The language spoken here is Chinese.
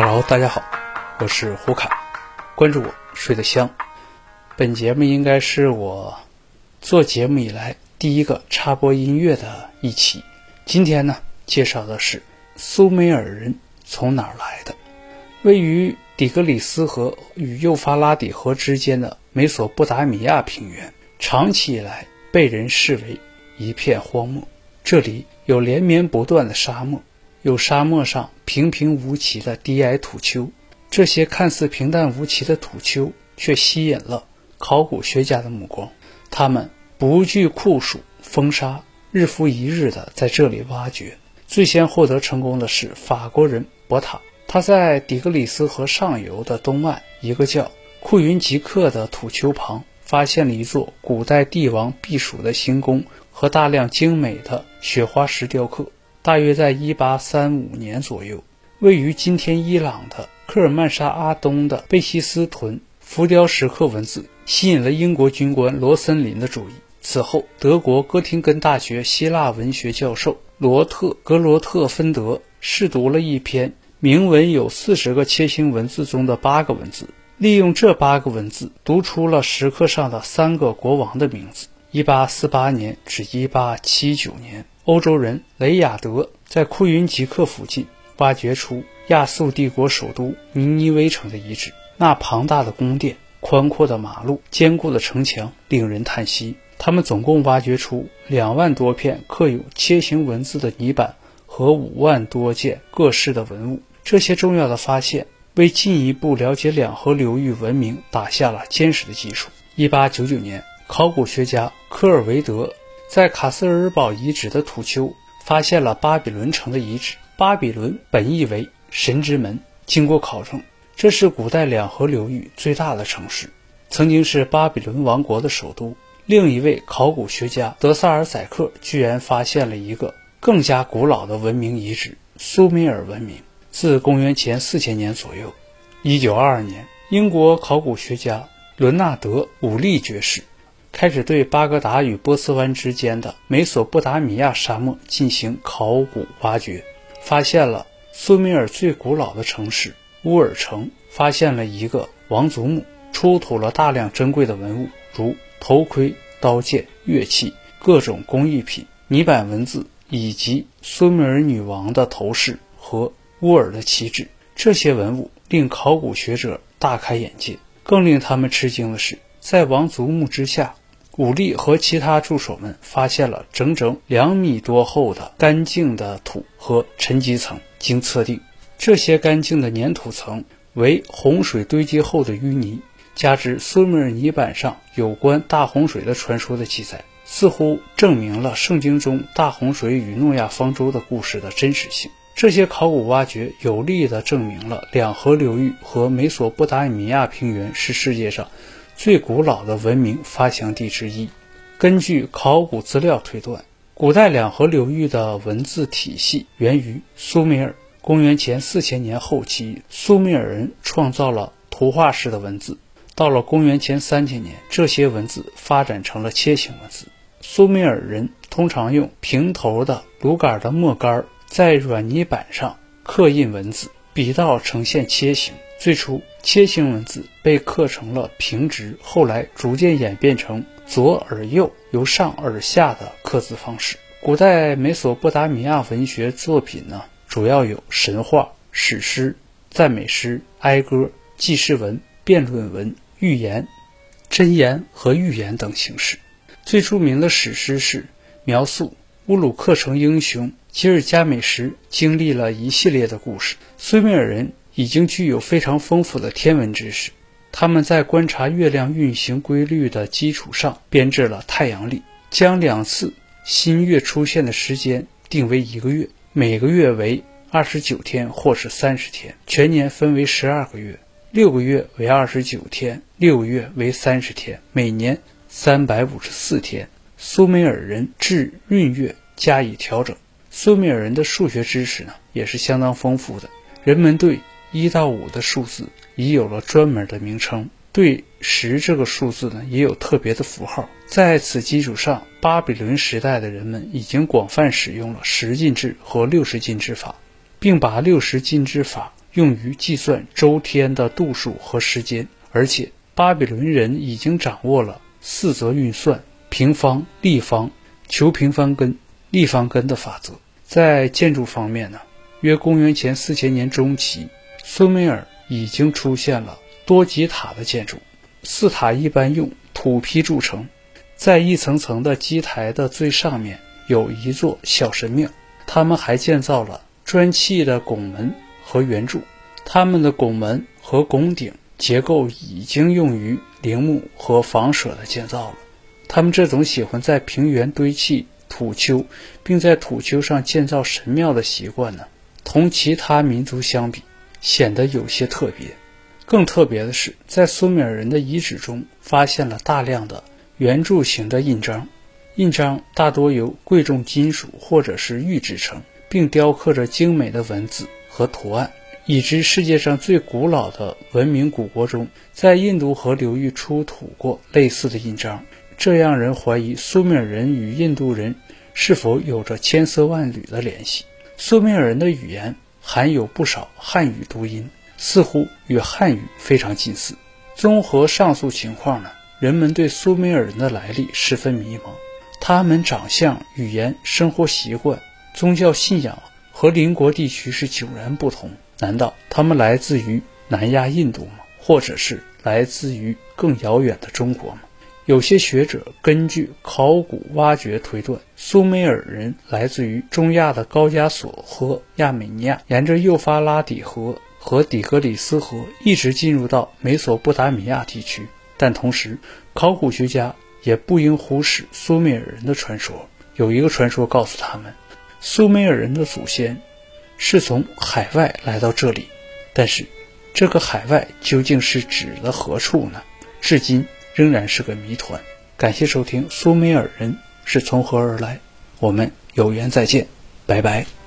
Hello，大家好，我是胡侃，关注我睡得香。本节目应该是我做节目以来第一个插播音乐的一期。今天呢，介绍的是苏美尔人从哪儿来的。位于底格里斯河与幼发拉底河之间的美索不达米亚平原，长期以来被人视为一片荒漠。这里有连绵不断的沙漠。有沙漠上平平无奇的低矮土丘，这些看似平淡无奇的土丘却吸引了考古学家的目光。他们不惧酷暑风沙，日复一日地在这里挖掘。最先获得成功的是法国人博塔，他在底格里斯河上游的东岸一个叫库云吉克的土丘旁，发现了一座古代帝王避暑的行宫和大量精美的雪花石雕刻。大约在1835年左右，位于今天伊朗的科尔曼沙阿东的贝希斯屯浮雕石刻文字，吸引了英国军官罗森林的注意。此后，德国哥廷根大学希腊文学教授罗特格罗特芬德试读了一篇铭文有四十个楔形文字中的八个文字，利用这八个文字读出了石刻上的三个国王的名字。1848年至1879年。欧洲人雷亚德在库云吉克附近挖掘出亚述帝国首都尼尼微城的遗址。那庞大的宫殿、宽阔的马路、坚固的城墙，令人叹息。他们总共挖掘出两万多片刻有楔形文字的泥板和五万多件各式的文物。这些重要的发现为进一步了解两河流域文明打下了坚实的基础。一八九九年，考古学家科尔维德。在卡斯尔堡遗址的土丘发现了巴比伦城的遗址。巴比伦本意为神之门。经过考证，这是古代两河流域最大的城市，曾经是巴比伦王国的首都。另一位考古学家德萨尔宰克居然发现了一个更加古老的文明遗址——苏美尔文明，自公元前四千年左右。一九二二年，英国考古学家伦纳德·武利爵士。开始对巴格达与波斯湾之间的美索不达米亚沙漠进行考古挖掘，发现了苏美尔最古老的城市乌尔城，发现了一个王族墓，出土了大量珍贵的文物，如头盔、刀剑、乐器、各种工艺品、泥板文字以及苏美尔女王的头饰和乌尔的旗帜。这些文物令考古学者大开眼界，更令他们吃惊的是，在王族墓之下。武力和其他助手们发现了整整两米多厚的干净的土和沉积层。经测定，这些干净的粘土层为洪水堆积后的淤泥，加之苏美尔泥板上有关大洪水的传说的记载，似乎证明了圣经中大洪水与诺亚方舟的故事的真实性。这些考古挖掘有力地证明了两河流域和美索不达米亚平原是世界上。最古老的文明发祥地之一。根据考古资料推断，古代两河流域的文字体系源于苏美尔。公元前四千年后期，苏美尔人创造了图画式的文字。到了公元前三千年，这些文字发展成了楔形文字。苏美尔人通常用平头的炉杆的木杆在软泥板上刻印文字，笔道呈现楔形。最初，楔形文字被刻成了平直，后来逐渐演变成左而右、由上而下的刻字方式。古代美索不达米亚文学作品呢，主要有神话、史诗、赞美诗、哀歌、记事文、辩论文、寓言、箴言和寓言等形式。最著名的史诗是描述乌鲁克城英雄吉尔加美什经历了一系列的故事。苏美尔人。已经具有非常丰富的天文知识，他们在观察月亮运行规律的基础上编制了太阳历，将两次新月出现的时间定为一个月，每个月为二十九天或是三十天，全年分为十二个月，六个月为二十九天，六个月为三十天，每年三百五十四天。苏美尔人至闰月加以调整。苏美尔人的数学知识呢也是相当丰富的，人们对。一到五的数字已有了专门的名称，对十这个数字呢也有特别的符号。在此基础上，巴比伦时代的人们已经广泛使用了十进制和六十进制法，并把六十进制法用于计算周天的度数和时间，而且巴比伦人已经掌握了四则运算、平方、立方、求平方根、立方根的法则。在建筑方面呢，约公元前四千年中期，苏美尔已经出现了多吉塔的建筑。四塔一般用土坯筑成，在一层层的基台的最上面有一座小神庙。他们还建造了砖砌的拱门和圆柱。他们的拱门和拱顶结构已经用于陵墓和房舍的建造了。他们这种喜欢在平原堆砌土丘，并在土丘上建造神庙的习惯呢，同其他民族相比，显得有些特别。更特别的是，在苏美尔人的遗址中发现了大量的圆柱形的印章，印章大多由贵重金属或者是玉制成，并雕刻着精美的文字和图案。已知世界上最古老的文明古国中，在印度河流域出土过类似的印章，这让人怀疑苏美尔人与印度人是否有着千丝万缕的联系。苏美尔人的语言含有不少汉语读音。似乎与汉语非常近似。综合上述情况呢，人们对苏美尔人的来历十分迷茫。他们长相、语言、生活习惯、宗教信仰和邻国地区是迥然不同。难道他们来自于南亚印度吗？或者是来自于更遥远的中国吗？有些学者根据考古挖掘推断，苏美尔人来自于中亚的高加索和亚美尼亚，沿着幼发拉底河。和底格里斯河一直进入到美索不达米亚地区，但同时，考古学家也不应忽视苏美尔人的传说。有一个传说告诉他们，苏美尔人的祖先是从海外来到这里，但是这个海外究竟是指的何处呢？至今仍然是个谜团。感谢收听《苏美尔人是从何而来》，我们有缘再见，拜拜。